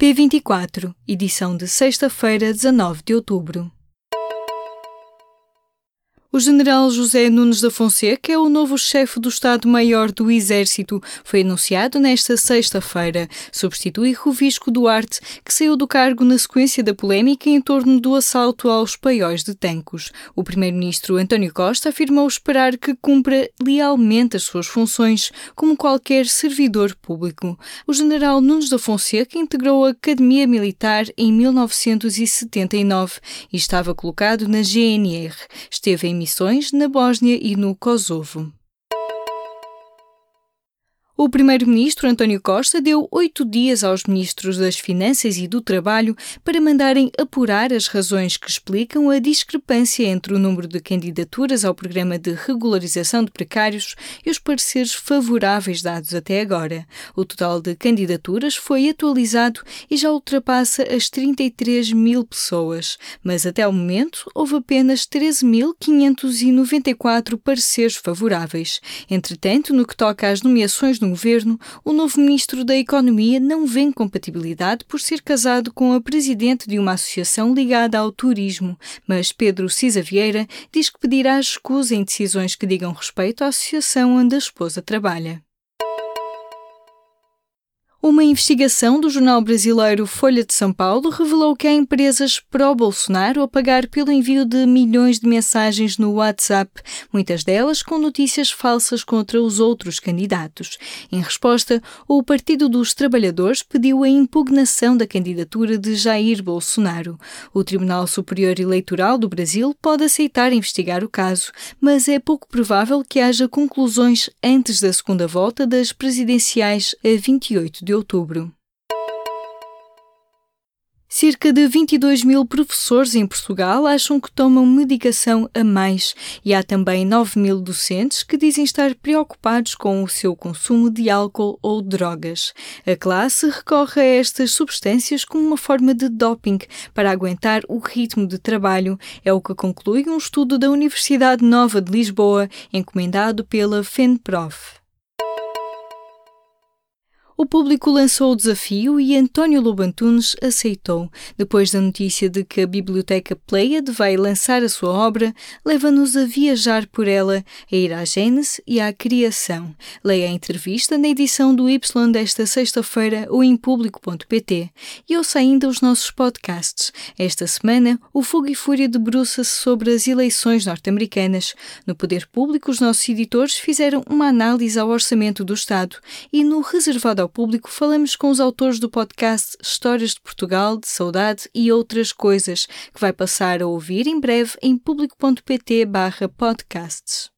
P24, edição de sexta-feira, 19 de outubro. O general José Nunes da Fonseca é o novo chefe do Estado-Maior do Exército. Foi anunciado nesta sexta-feira. Substitui Rovisco Duarte, que saiu do cargo na sequência da polémica em torno do assalto aos paióis de Tancos. O primeiro-ministro António Costa afirmou esperar que cumpra lealmente as suas funções, como qualquer servidor público. O general Nunes da Fonseca integrou a Academia Militar em 1979 e estava colocado na GNR. Esteve em missões na Bósnia e no Kosovo. O primeiro-ministro António Costa deu oito dias aos ministros das Finanças e do Trabalho para mandarem apurar as razões que explicam a discrepância entre o número de candidaturas ao programa de regularização de precários e os pareceres favoráveis dados até agora. O total de candidaturas foi atualizado e já ultrapassa as 33 mil pessoas, mas até o momento houve apenas 13.594 pareceres favoráveis. Entretanto, no que toca às nomeações no governo, o novo ministro da Economia não vê compatibilidade por ser casado com a presidente de uma associação ligada ao turismo, mas Pedro Cisa Vieira diz que pedirá escusa em decisões que digam respeito à associação onde a esposa trabalha. Uma investigação do jornal brasileiro Folha de São Paulo revelou que há empresas pró-Bolsonaro a pagar pelo envio de milhões de mensagens no WhatsApp, muitas delas com notícias falsas contra os outros candidatos. Em resposta, o Partido dos Trabalhadores pediu a impugnação da candidatura de Jair Bolsonaro. O Tribunal Superior Eleitoral do Brasil pode aceitar investigar o caso, mas é pouco provável que haja conclusões antes da segunda volta das presidenciais a 28 de de outubro. Cerca de 22 mil professores em Portugal acham que tomam medicação a mais e há também 9 mil docentes que dizem estar preocupados com o seu consumo de álcool ou drogas. A classe recorre a estas substâncias como uma forma de doping para aguentar o ritmo de trabalho, é o que conclui um estudo da Universidade Nova de Lisboa, encomendado pela FENPROF. O público lançou o desafio e António Lobantunes aceitou. Depois da notícia de que a Biblioteca Pleiad vai lançar a sua obra, leva-nos a viajar por ela, a ir à Gênese e à Criação. Leia a entrevista na edição do Y desta sexta-feira ou em público.pt e ouça ainda os nossos podcasts. Esta semana, o Fogo e Fúria debruça-se sobre as eleições norte-americanas. No Poder Público, os nossos editores fizeram uma análise ao orçamento do Estado e no reservado ao público, falamos com os autores do podcast Histórias de Portugal, de Saudade e outras coisas, que vai passar a ouvir em breve em público.pt/podcasts.